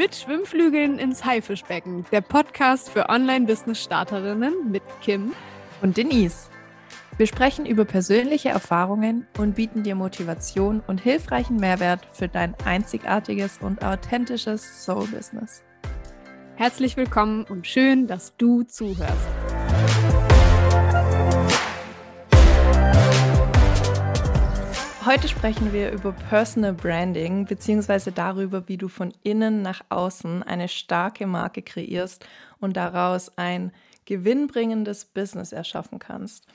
Mit Schwimmflügeln ins Haifischbecken, der Podcast für Online-Business-Starterinnen mit Kim und Denise. Wir sprechen über persönliche Erfahrungen und bieten dir Motivation und hilfreichen Mehrwert für dein einzigartiges und authentisches Soul-Business. Herzlich willkommen und schön, dass du zuhörst. Heute sprechen wir über Personal Branding beziehungsweise darüber, wie du von innen nach außen eine starke Marke kreierst und daraus ein gewinnbringendes Business erschaffen kannst.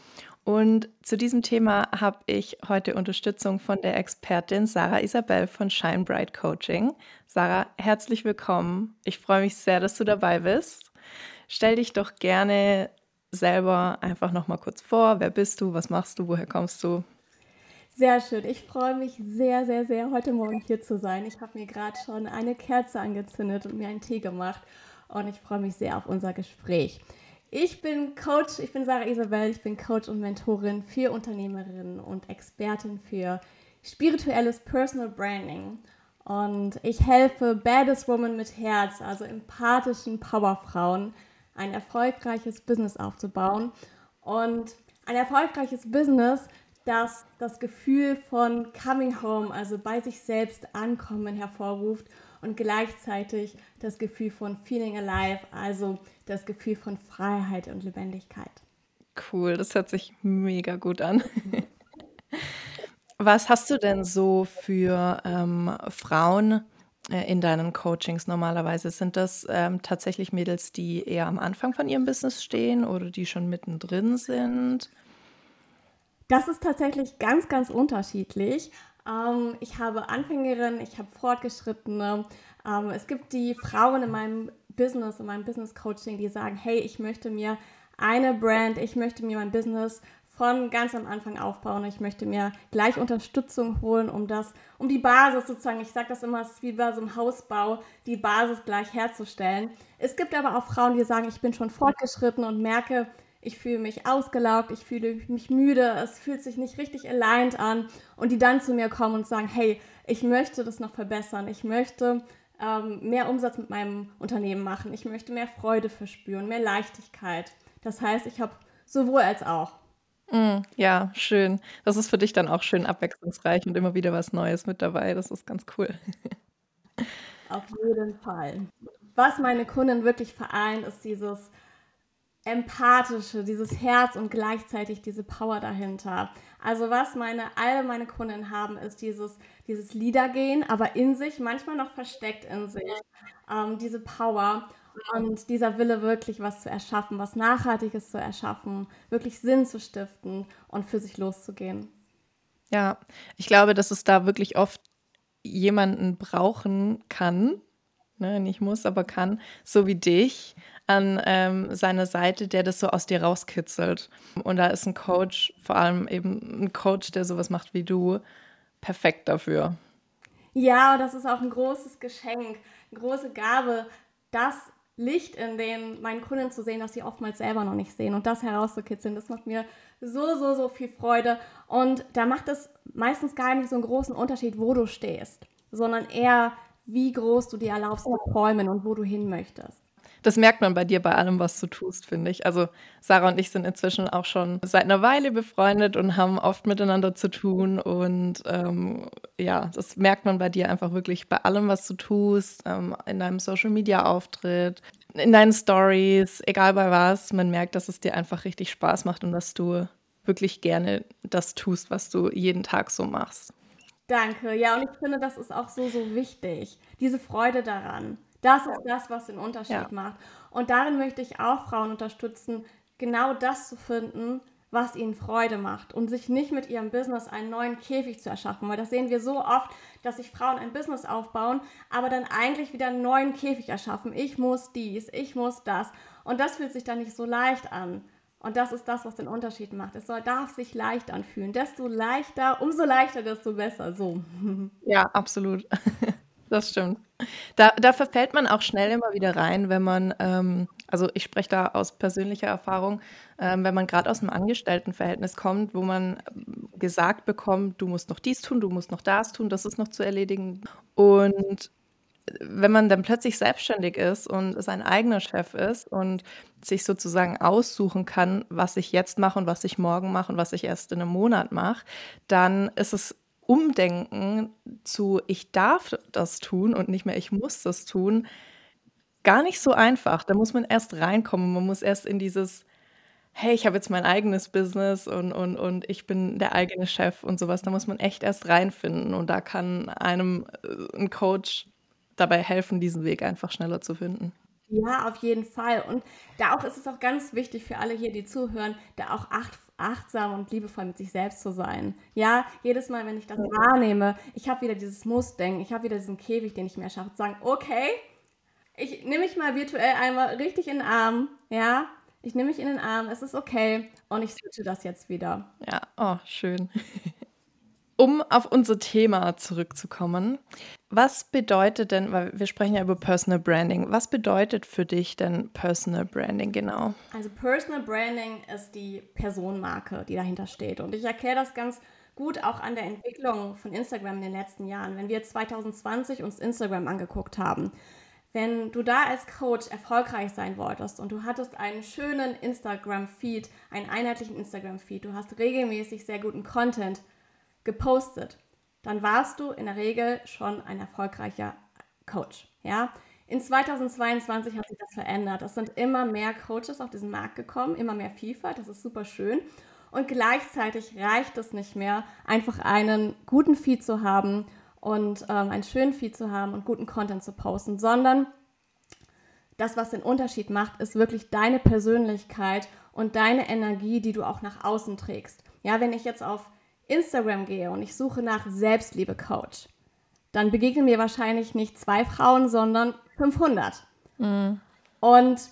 Und zu diesem Thema habe ich heute Unterstützung von der Expertin Sarah Isabel von Shine Bright Coaching. Sarah, herzlich willkommen. Ich freue mich sehr, dass du dabei bist. Stell dich doch gerne selber einfach noch mal kurz vor. Wer bist du? Was machst du? Woher kommst du? Sehr schön. Ich freue mich sehr, sehr, sehr, heute Morgen hier zu sein. Ich habe mir gerade schon eine Kerze angezündet und mir einen Tee gemacht und ich freue mich sehr auf unser Gespräch. Ich bin Coach, ich bin Sarah Isabel, ich bin Coach und Mentorin für Unternehmerinnen und Expertin für spirituelles Personal Branding. Und ich helfe Baddest Woman mit Herz, also empathischen Powerfrauen, ein erfolgreiches Business aufzubauen. Und ein erfolgreiches Business das das Gefühl von Coming Home, also bei sich selbst ankommen, hervorruft und gleichzeitig das Gefühl von Feeling Alive, also das Gefühl von Freiheit und Lebendigkeit. Cool, das hört sich mega gut an. Was hast du denn so für ähm, Frauen äh, in deinen Coachings normalerweise? Sind das ähm, tatsächlich Mädels, die eher am Anfang von ihrem Business stehen oder die schon mittendrin sind? Das ist tatsächlich ganz, ganz unterschiedlich. Ähm, ich habe Anfängerinnen, ich habe Fortgeschrittene. Ähm, es gibt die Frauen in meinem Business, in meinem Business Coaching, die sagen, hey, ich möchte mir eine Brand, ich möchte mir mein Business von ganz am Anfang aufbauen. Ich möchte mir gleich Unterstützung holen, um das, um die Basis sozusagen, ich sage das immer, es ist wie bei so einem Hausbau, die Basis gleich herzustellen. Es gibt aber auch Frauen, die sagen, ich bin schon fortgeschritten und merke, ich fühle mich ausgelaugt, ich fühle mich müde, es fühlt sich nicht richtig aligned an und die dann zu mir kommen und sagen, hey, ich möchte das noch verbessern, ich möchte ähm, mehr Umsatz mit meinem Unternehmen machen, ich möchte mehr Freude verspüren, mehr Leichtigkeit. Das heißt, ich habe sowohl als auch. Mm, ja, schön. Das ist für dich dann auch schön abwechslungsreich und immer wieder was Neues mit dabei. Das ist ganz cool. Auf jeden Fall. Was meine Kunden wirklich vereint, ist dieses empathische, dieses Herz und gleichzeitig diese Power dahinter. Also was meine, alle meine Kunden haben, ist dieses, dieses Liedergehen, aber in sich, manchmal noch versteckt in sich, ähm, diese Power und dieser Wille wirklich was zu erschaffen, was Nachhaltiges zu erschaffen, wirklich Sinn zu stiften und für sich loszugehen. Ja, ich glaube, dass es da wirklich oft jemanden brauchen kann, ne, nicht muss, aber kann, so wie dich, an ähm, seiner Seite, der das so aus dir rauskitzelt. Und da ist ein Coach, vor allem eben ein Coach, der sowas macht wie du, perfekt dafür. Ja, das ist auch ein großes Geschenk, eine große Gabe, das Licht in den meinen Kunden zu sehen, das sie oftmals selber noch nicht sehen und das herauszukitzeln, das macht mir so, so, so viel Freude. Und da macht es meistens gar nicht so einen großen Unterschied, wo du stehst, sondern eher, wie groß du dir erlaubst zu träumen und wo du hin möchtest. Das merkt man bei dir bei allem, was du tust, finde ich. Also Sarah und ich sind inzwischen auch schon seit einer Weile befreundet und haben oft miteinander zu tun. Und ähm, ja, das merkt man bei dir einfach wirklich bei allem, was du tust, ähm, in deinem Social-Media-Auftritt, in deinen Stories, egal bei was. Man merkt, dass es dir einfach richtig Spaß macht und dass du wirklich gerne das tust, was du jeden Tag so machst. Danke. Ja, und ich finde, das ist auch so, so wichtig. Diese Freude daran. Das ist das, was den Unterschied ja. macht. Und darin möchte ich auch Frauen unterstützen, genau das zu finden, was ihnen Freude macht und sich nicht mit ihrem Business einen neuen Käfig zu erschaffen, weil das sehen wir so oft, dass sich Frauen ein Business aufbauen, aber dann eigentlich wieder einen neuen Käfig erschaffen. Ich muss dies, ich muss das und das fühlt sich dann nicht so leicht an. Und das ist das, was den Unterschied macht. Es soll, darf sich leicht anfühlen. Desto leichter, umso leichter, desto besser. So. Ja, absolut. Das stimmt. Da da verfällt man auch schnell immer wieder rein, wenn man ähm, also, ich spreche da aus persönlicher Erfahrung, ähm, wenn man gerade aus einem Angestelltenverhältnis kommt, wo man ähm, gesagt bekommt: „Du musst noch dies tun, du musst noch das tun, das ist noch zu erledigen.“ Und wenn man dann plötzlich selbstständig ist und sein eigener Chef ist und sich sozusagen aussuchen kann, was ich jetzt mache und was ich morgen mache und was ich erst in einem Monat mache, dann ist es Umdenken zu ich darf das tun und nicht mehr ich muss das tun, gar nicht so einfach. Da muss man erst reinkommen. Man muss erst in dieses hey, ich habe jetzt mein eigenes Business und, und, und ich bin der eigene Chef und sowas. Da muss man echt erst reinfinden und da kann einem äh, ein Coach dabei helfen, diesen Weg einfach schneller zu finden. Ja, auf jeden Fall. Und da auch ist es auch ganz wichtig für alle hier, die zuhören, da auch acht, achtsam und liebevoll mit sich selbst zu sein. Ja, jedes Mal, wenn ich das wahrnehme, ich habe wieder dieses Muss-Denken, ich habe wieder diesen Käfig, den ich mir schaffe, zu sagen, okay, ich nehme mich mal virtuell einmal richtig in den Arm, ja, ich nehme mich in den Arm, es ist okay und ich switche das jetzt wieder. Ja, oh, schön. um auf unser Thema zurückzukommen, was bedeutet denn, weil wir sprechen ja über Personal Branding, was bedeutet für dich denn Personal Branding genau? Also Personal Branding ist die Personenmarke, die dahinter steht. Und ich erkläre das ganz gut auch an der Entwicklung von Instagram in den letzten Jahren. Wenn wir 2020 uns Instagram angeguckt haben, wenn du da als Coach erfolgreich sein wolltest und du hattest einen schönen Instagram-Feed, einen einheitlichen Instagram-Feed, du hast regelmäßig sehr guten Content gepostet, dann warst du in der Regel schon ein erfolgreicher Coach. Ja? In 2022 hat sich das verändert. Es sind immer mehr Coaches auf diesen Markt gekommen, immer mehr Vielfalt, das ist super schön. Und gleichzeitig reicht es nicht mehr, einfach einen guten Feed zu haben und ähm, einen schönen Feed zu haben und guten Content zu posten, sondern das, was den Unterschied macht, ist wirklich deine Persönlichkeit und deine Energie, die du auch nach außen trägst. Ja, wenn ich jetzt auf Instagram gehe und ich suche nach Selbstliebe-Coach, dann begegnen mir wahrscheinlich nicht zwei Frauen, sondern 500. Mhm. Und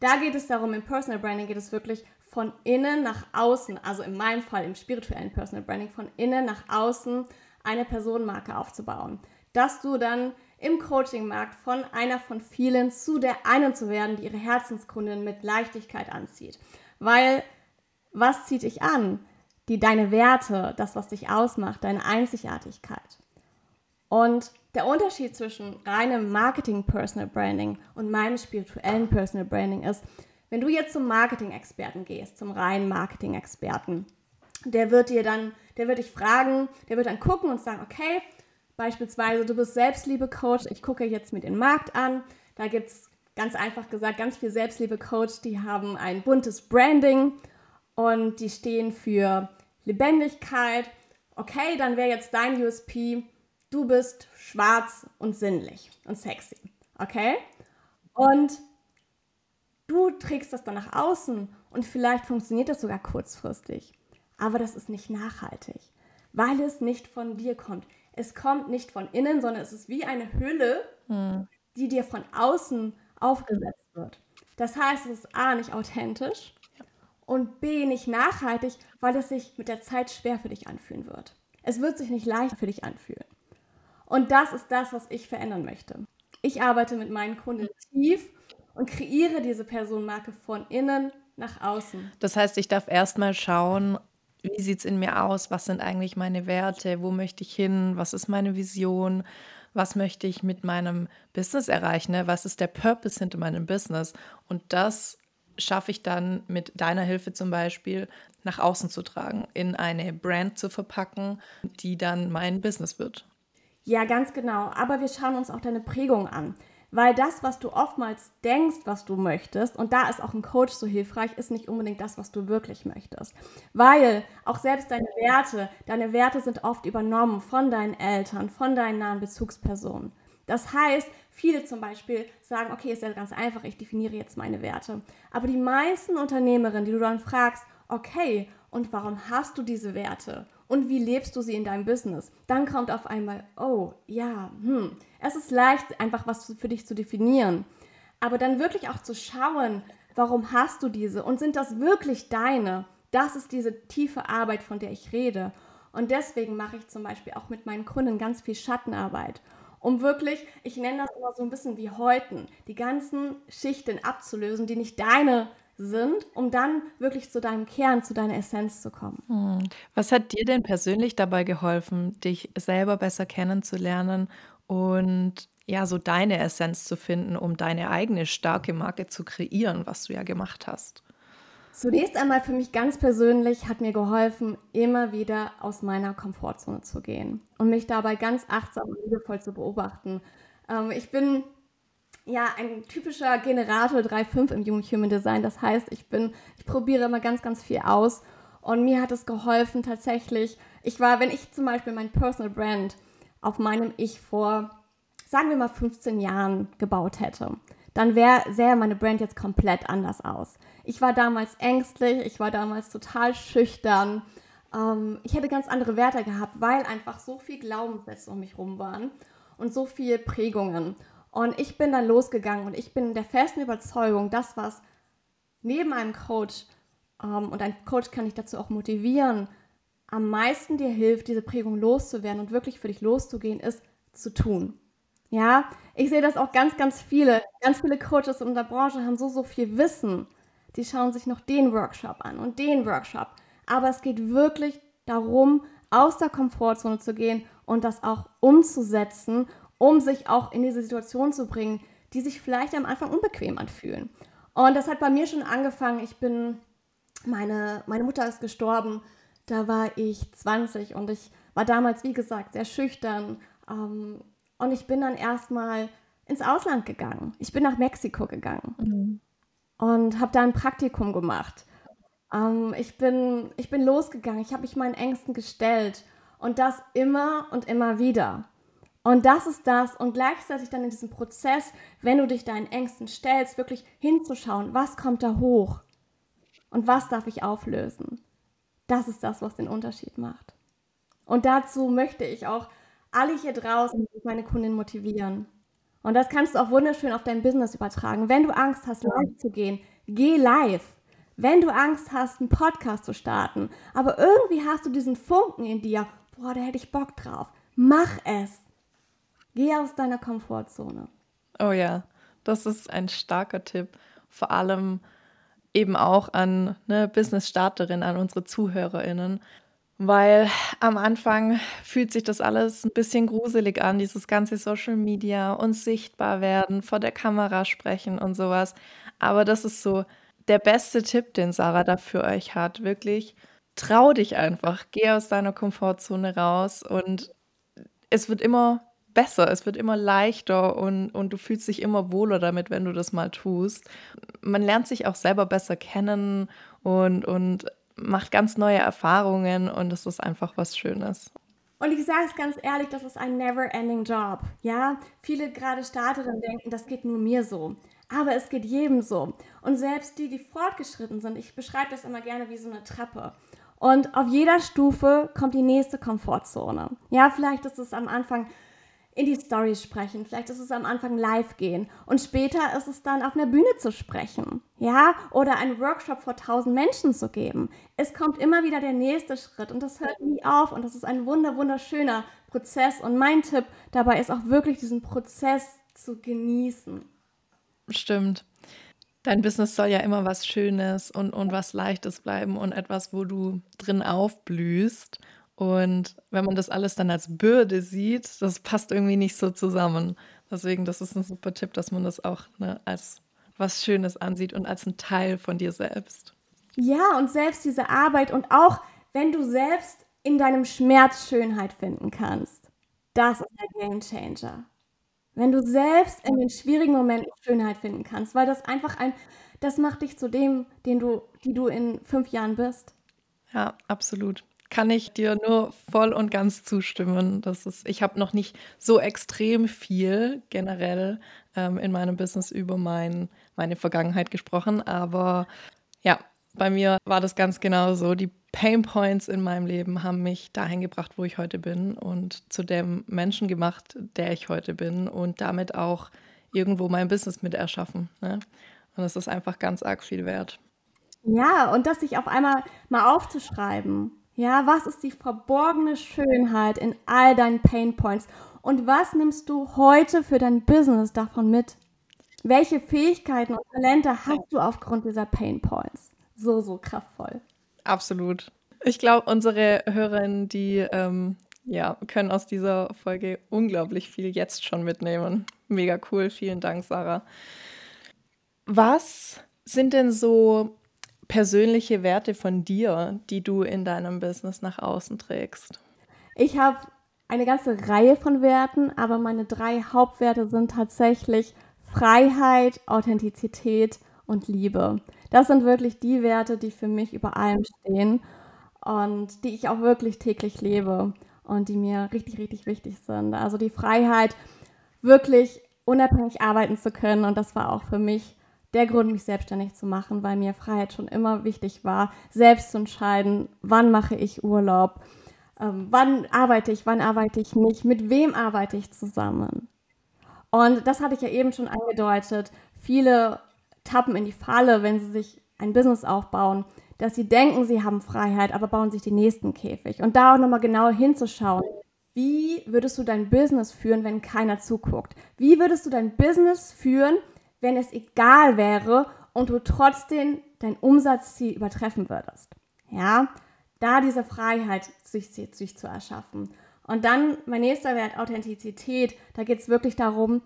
da geht es darum, im Personal Branding geht es wirklich von innen nach außen, also in meinem Fall im spirituellen Personal Branding, von innen nach außen eine Personenmarke aufzubauen. Dass du dann im Coaching-Markt von einer von vielen zu der einen zu werden, die ihre Herzenskundin mit Leichtigkeit anzieht. Weil was zieht dich an? Die deine Werte, das, was dich ausmacht, deine Einzigartigkeit. Und der Unterschied zwischen reinem Marketing-Personal Branding und meinem spirituellen Personal Branding ist, wenn du jetzt zum Marketing-Experten gehst, zum reinen Marketing-Experten, der wird dir dann, der wird dich fragen, der wird dann gucken und sagen, okay, beispielsweise, du bist Selbstliebe-Coach, ich gucke jetzt mir den Markt an, da gibt es ganz einfach gesagt ganz viel Selbstliebe-Coach, die haben ein buntes Branding und die stehen für Lebendigkeit. Okay, dann wäre jetzt dein USP, du bist schwarz und sinnlich und sexy. Okay? Und du trägst das dann nach außen und vielleicht funktioniert das sogar kurzfristig. Aber das ist nicht nachhaltig, weil es nicht von dir kommt. Es kommt nicht von innen, sondern es ist wie eine Hülle, hm. die dir von außen aufgesetzt wird. Das heißt, es ist A nicht authentisch und B nicht nachhaltig, weil es sich mit der Zeit schwer für dich anfühlen wird. Es wird sich nicht leicht für dich anfühlen. Und das ist das, was ich verändern möchte. Ich arbeite mit meinen Kunden tief und kreiere diese Personenmarke von innen nach außen. Das heißt, ich darf erstmal schauen, wie sieht es in mir aus? Was sind eigentlich meine Werte? Wo möchte ich hin? Was ist meine Vision? Was möchte ich mit meinem Business erreichen? Ne? Was ist der Purpose hinter meinem Business? Und das schaffe ich dann mit deiner Hilfe zum Beispiel nach außen zu tragen, in eine Brand zu verpacken, die dann mein Business wird. Ja, ganz genau. Aber wir schauen uns auch deine Prägung an. Weil das, was du oftmals denkst, was du möchtest, und da ist auch ein Coach so hilfreich, ist nicht unbedingt das, was du wirklich möchtest. Weil auch selbst deine Werte, deine Werte sind oft übernommen von deinen Eltern, von deinen nahen Bezugspersonen. Das heißt, viele zum Beispiel sagen, okay, ist ja ganz einfach, ich definiere jetzt meine Werte. Aber die meisten Unternehmerinnen, die du dann fragst, okay, und warum hast du diese Werte? Und wie lebst du sie in deinem Business? Dann kommt auf einmal, oh, ja, hm, es ist leicht, einfach was für dich zu definieren. Aber dann wirklich auch zu schauen, warum hast du diese? Und sind das wirklich deine? Das ist diese tiefe Arbeit, von der ich rede. Und deswegen mache ich zum Beispiel auch mit meinen Kunden ganz viel Schattenarbeit um wirklich, ich nenne das immer so ein bisschen wie Häuten, die ganzen Schichten abzulösen, die nicht deine sind, um dann wirklich zu deinem Kern, zu deiner Essenz zu kommen. Hm. Was hat dir denn persönlich dabei geholfen, dich selber besser kennenzulernen und ja, so deine Essenz zu finden, um deine eigene starke Marke zu kreieren, was du ja gemacht hast? Zunächst einmal für mich ganz persönlich hat mir geholfen, immer wieder aus meiner Komfortzone zu gehen und mich dabei ganz achtsam und liebevoll zu beobachten. Ähm, ich bin ja ein typischer Generator 3.5 im Human Design. Das heißt, ich bin, ich probiere immer ganz, ganz viel aus und mir hat es geholfen tatsächlich. Ich war, wenn ich zum Beispiel mein Personal Brand auf meinem Ich vor, sagen wir mal 15 Jahren gebaut hätte, dann wäre sähe meine Brand jetzt komplett anders aus. Ich war damals ängstlich, ich war damals total schüchtern. Ähm, ich hätte ganz andere Werte gehabt, weil einfach so viel Glaubenssätze um mich rum waren und so viel Prägungen. Und ich bin dann losgegangen und ich bin der festen Überzeugung, das, was neben einem Coach, ähm, und ein Coach kann dich dazu auch motivieren, am meisten dir hilft, diese Prägung loszuwerden und wirklich für dich loszugehen, ist zu tun. Ja, ich sehe das auch ganz, ganz viele, ganz viele Coaches in der Branche haben so, so viel Wissen. Die schauen sich noch den Workshop an und den Workshop. Aber es geht wirklich darum, aus der Komfortzone zu gehen und das auch umzusetzen, um sich auch in diese Situation zu bringen, die sich vielleicht am Anfang unbequem anfühlen. Und das hat bei mir schon angefangen. Ich bin, meine, meine Mutter ist gestorben, da war ich 20 und ich war damals, wie gesagt, sehr schüchtern. Ähm, und ich bin dann erstmal ins Ausland gegangen. Ich bin nach Mexiko gegangen mhm. und habe da ein Praktikum gemacht. Ähm, ich, bin, ich bin losgegangen, ich habe mich meinen Ängsten gestellt und das immer und immer wieder. Und das ist das und gleichzeitig dann in diesem Prozess, wenn du dich deinen Ängsten stellst, wirklich hinzuschauen, was kommt da hoch und was darf ich auflösen. Das ist das, was den Unterschied macht. Und dazu möchte ich auch alle hier draußen meine Kundin motivieren. Und das kannst du auch wunderschön auf dein Business übertragen. Wenn du Angst hast, live zu gehen, geh live. Wenn du Angst hast, einen Podcast zu starten, aber irgendwie hast du diesen Funken in dir, boah, da hätte ich Bock drauf, mach es. Geh aus deiner Komfortzone. Oh ja, das ist ein starker Tipp. Vor allem eben auch an ne, Business-Starterinnen, an unsere ZuhörerInnen weil am Anfang fühlt sich das alles ein bisschen gruselig an, dieses ganze Social Media und sichtbar werden, vor der Kamera sprechen und sowas. Aber das ist so der beste Tipp, den Sarah da für euch hat. Wirklich, trau dich einfach, geh aus deiner Komfortzone raus und es wird immer besser, es wird immer leichter und, und du fühlst dich immer wohler damit, wenn du das mal tust. Man lernt sich auch selber besser kennen und, und macht ganz neue Erfahrungen und es ist einfach was Schönes. Und ich sage es ganz ehrlich, das ist ein never-ending Job. Ja, viele gerade Starterinnen denken, das geht nur mir so. Aber es geht jedem so. Und selbst die, die fortgeschritten sind, ich beschreibe das immer gerne wie so eine Treppe. Und auf jeder Stufe kommt die nächste Komfortzone. Ja, vielleicht ist es am Anfang in die Stories sprechen. Vielleicht ist es am Anfang live gehen und später ist es dann auf einer Bühne zu sprechen, ja, oder einen Workshop vor tausend Menschen zu geben. Es kommt immer wieder der nächste Schritt und das hört nie auf und das ist ein wunder wunderschöner Prozess und mein Tipp dabei ist auch wirklich diesen Prozess zu genießen. Stimmt. Dein Business soll ja immer was Schönes und, und was Leichtes bleiben und etwas, wo du drin aufblühst und wenn man das alles dann als Bürde sieht, das passt irgendwie nicht so zusammen. Deswegen, das ist ein super Tipp, dass man das auch ne, als was Schönes ansieht und als ein Teil von dir selbst. Ja, und selbst diese Arbeit und auch wenn du selbst in deinem Schmerz Schönheit finden kannst, das ist der Game Changer. Wenn du selbst in den schwierigen Momenten Schönheit finden kannst, weil das einfach ein, das macht dich zu dem, den du, die du in fünf Jahren bist. Ja, absolut kann ich dir nur voll und ganz zustimmen. Das ist, ich habe noch nicht so extrem viel generell ähm, in meinem Business über mein, meine Vergangenheit gesprochen, aber ja, bei mir war das ganz genau so. Die Pain Points in meinem Leben haben mich dahin gebracht, wo ich heute bin und zu dem Menschen gemacht, der ich heute bin und damit auch irgendwo mein Business mit erschaffen. Ne? Und das ist einfach ganz arg viel wert. Ja, und das sich auf einmal mal aufzuschreiben ja, was ist die verborgene Schönheit in all deinen Pain Points? Und was nimmst du heute für dein Business davon mit? Welche Fähigkeiten und Talente hast du aufgrund dieser Pain Points? So, so kraftvoll. Absolut. Ich glaube, unsere Hörerinnen, die ähm, ja, können aus dieser Folge unglaublich viel jetzt schon mitnehmen. Mega cool. Vielen Dank, Sarah. Was sind denn so persönliche Werte von dir, die du in deinem Business nach außen trägst? Ich habe eine ganze Reihe von Werten, aber meine drei Hauptwerte sind tatsächlich Freiheit, Authentizität und Liebe. Das sind wirklich die Werte, die für mich über allem stehen und die ich auch wirklich täglich lebe und die mir richtig, richtig wichtig sind. Also die Freiheit, wirklich unabhängig arbeiten zu können und das war auch für mich der Grund, mich selbstständig zu machen, weil mir Freiheit schon immer wichtig war, selbst zu entscheiden, wann mache ich Urlaub, ähm, wann arbeite ich, wann arbeite ich nicht, mit wem arbeite ich zusammen. Und das hatte ich ja eben schon angedeutet. Viele tappen in die Falle, wenn sie sich ein Business aufbauen, dass sie denken, sie haben Freiheit, aber bauen sich den nächsten Käfig. Und da auch nochmal genauer hinzuschauen. Wie würdest du dein Business führen, wenn keiner zuguckt? Wie würdest du dein Business führen, wenn es egal wäre und du trotzdem dein Umsatzziel übertreffen würdest? Ja, da diese Freiheit sich, sich zu erschaffen. Und dann mein nächster Wert, Authentizität. Da geht es wirklich darum,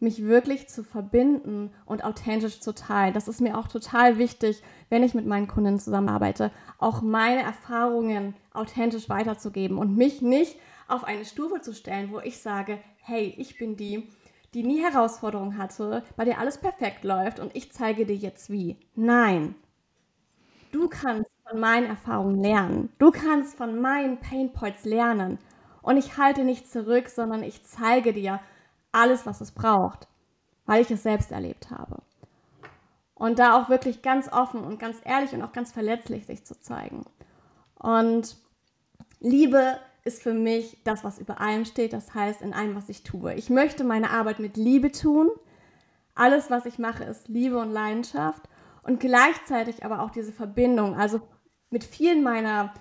mich wirklich zu verbinden und authentisch zu teilen. Das ist mir auch total wichtig, wenn ich mit meinen Kunden zusammenarbeite, auch meine Erfahrungen authentisch weiterzugeben und mich nicht auf eine Stufe zu stellen, wo ich sage, hey, ich bin die, die nie Herausforderungen hatte, bei der alles perfekt läuft und ich zeige dir jetzt wie. Nein. Du kannst von meinen Erfahrungen lernen. Du kannst von meinen Painpoints lernen. Und ich halte nicht zurück, sondern ich zeige dir, alles, was es braucht, weil ich es selbst erlebt habe. Und da auch wirklich ganz offen und ganz ehrlich und auch ganz verletzlich sich zu zeigen. Und Liebe ist für mich das, was über allem steht, das heißt in allem, was ich tue. Ich möchte meine Arbeit mit Liebe tun. Alles, was ich mache, ist Liebe und Leidenschaft und gleichzeitig aber auch diese Verbindung. Also mit vielen meiner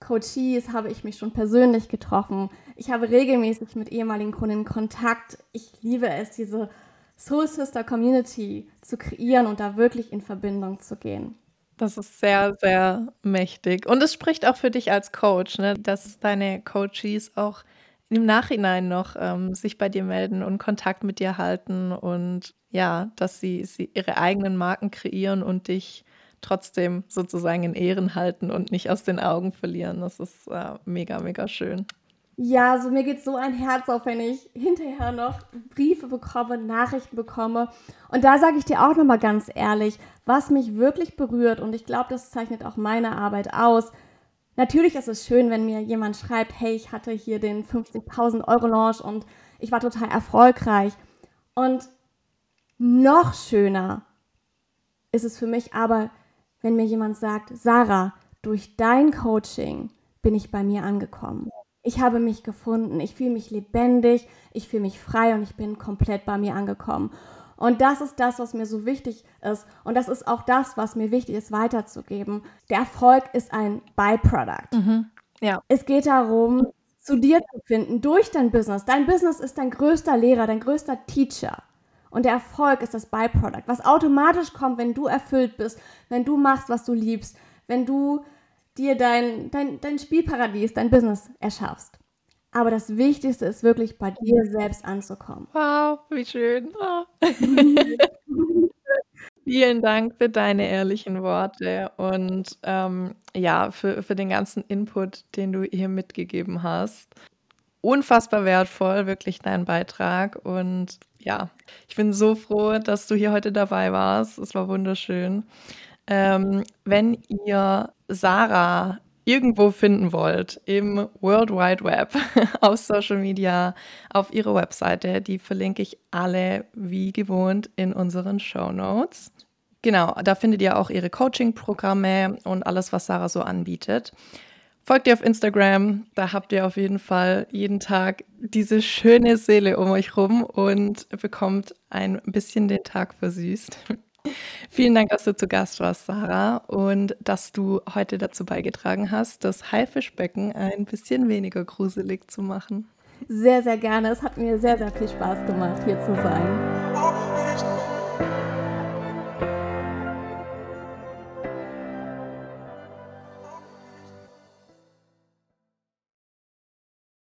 Coaches habe ich mich schon persönlich getroffen. Ich habe regelmäßig mit ehemaligen Kunden Kontakt. Ich liebe es, diese Soul Sister Community zu kreieren und da wirklich in Verbindung zu gehen. Das ist sehr, sehr mächtig. Und es spricht auch für dich als Coach, ne? dass deine Coaches auch im Nachhinein noch ähm, sich bei dir melden und Kontakt mit dir halten und ja, dass sie, sie ihre eigenen Marken kreieren und dich trotzdem sozusagen in Ehren halten und nicht aus den Augen verlieren. Das ist äh, mega, mega schön. Ja, also mir geht so ein Herz auf, wenn ich hinterher noch Briefe bekomme, Nachrichten bekomme. Und da sage ich dir auch nochmal ganz ehrlich, was mich wirklich berührt, und ich glaube, das zeichnet auch meine Arbeit aus. Natürlich ist es schön, wenn mir jemand schreibt, hey, ich hatte hier den 50.000 Euro Launch und ich war total erfolgreich. Und noch schöner ist es für mich aber, wenn mir jemand sagt, Sarah, durch dein Coaching bin ich bei mir angekommen. Ich habe mich gefunden, ich fühle mich lebendig, ich fühle mich frei und ich bin komplett bei mir angekommen. Und das ist das, was mir so wichtig ist. Und das ist auch das, was mir wichtig ist, weiterzugeben. Der Erfolg ist ein Byproduct. Mhm. Ja. Es geht darum, zu dir zu finden durch dein Business. Dein Business ist dein größter Lehrer, dein größter Teacher. Und der Erfolg ist das Byproduct, was automatisch kommt, wenn du erfüllt bist, wenn du machst, was du liebst, wenn du dir dein, dein, dein Spielparadies, dein Business erschaffst. Aber das Wichtigste ist wirklich bei dir selbst anzukommen. Wow, wie schön. Oh. Vielen Dank für deine ehrlichen Worte und ähm, ja, für, für den ganzen Input, den du hier mitgegeben hast. Unfassbar wertvoll, wirklich dein Beitrag. Und ja, ich bin so froh, dass du hier heute dabei warst. Es war wunderschön. Ähm, wenn ihr Sarah irgendwo finden wollt, im World Wide Web, auf Social Media, auf ihrer Webseite, die verlinke ich alle wie gewohnt in unseren Show Notes. Genau, da findet ihr auch ihre Coaching-Programme und alles, was Sarah so anbietet. Folgt ihr auf Instagram, da habt ihr auf jeden Fall jeden Tag diese schöne Seele um euch rum und bekommt ein bisschen den Tag versüßt. Vielen Dank, dass du zu Gast warst, Sarah, und dass du heute dazu beigetragen hast, das Haifischbecken ein bisschen weniger gruselig zu machen. Sehr, sehr gerne. Es hat mir sehr, sehr viel Spaß gemacht, hier zu sein.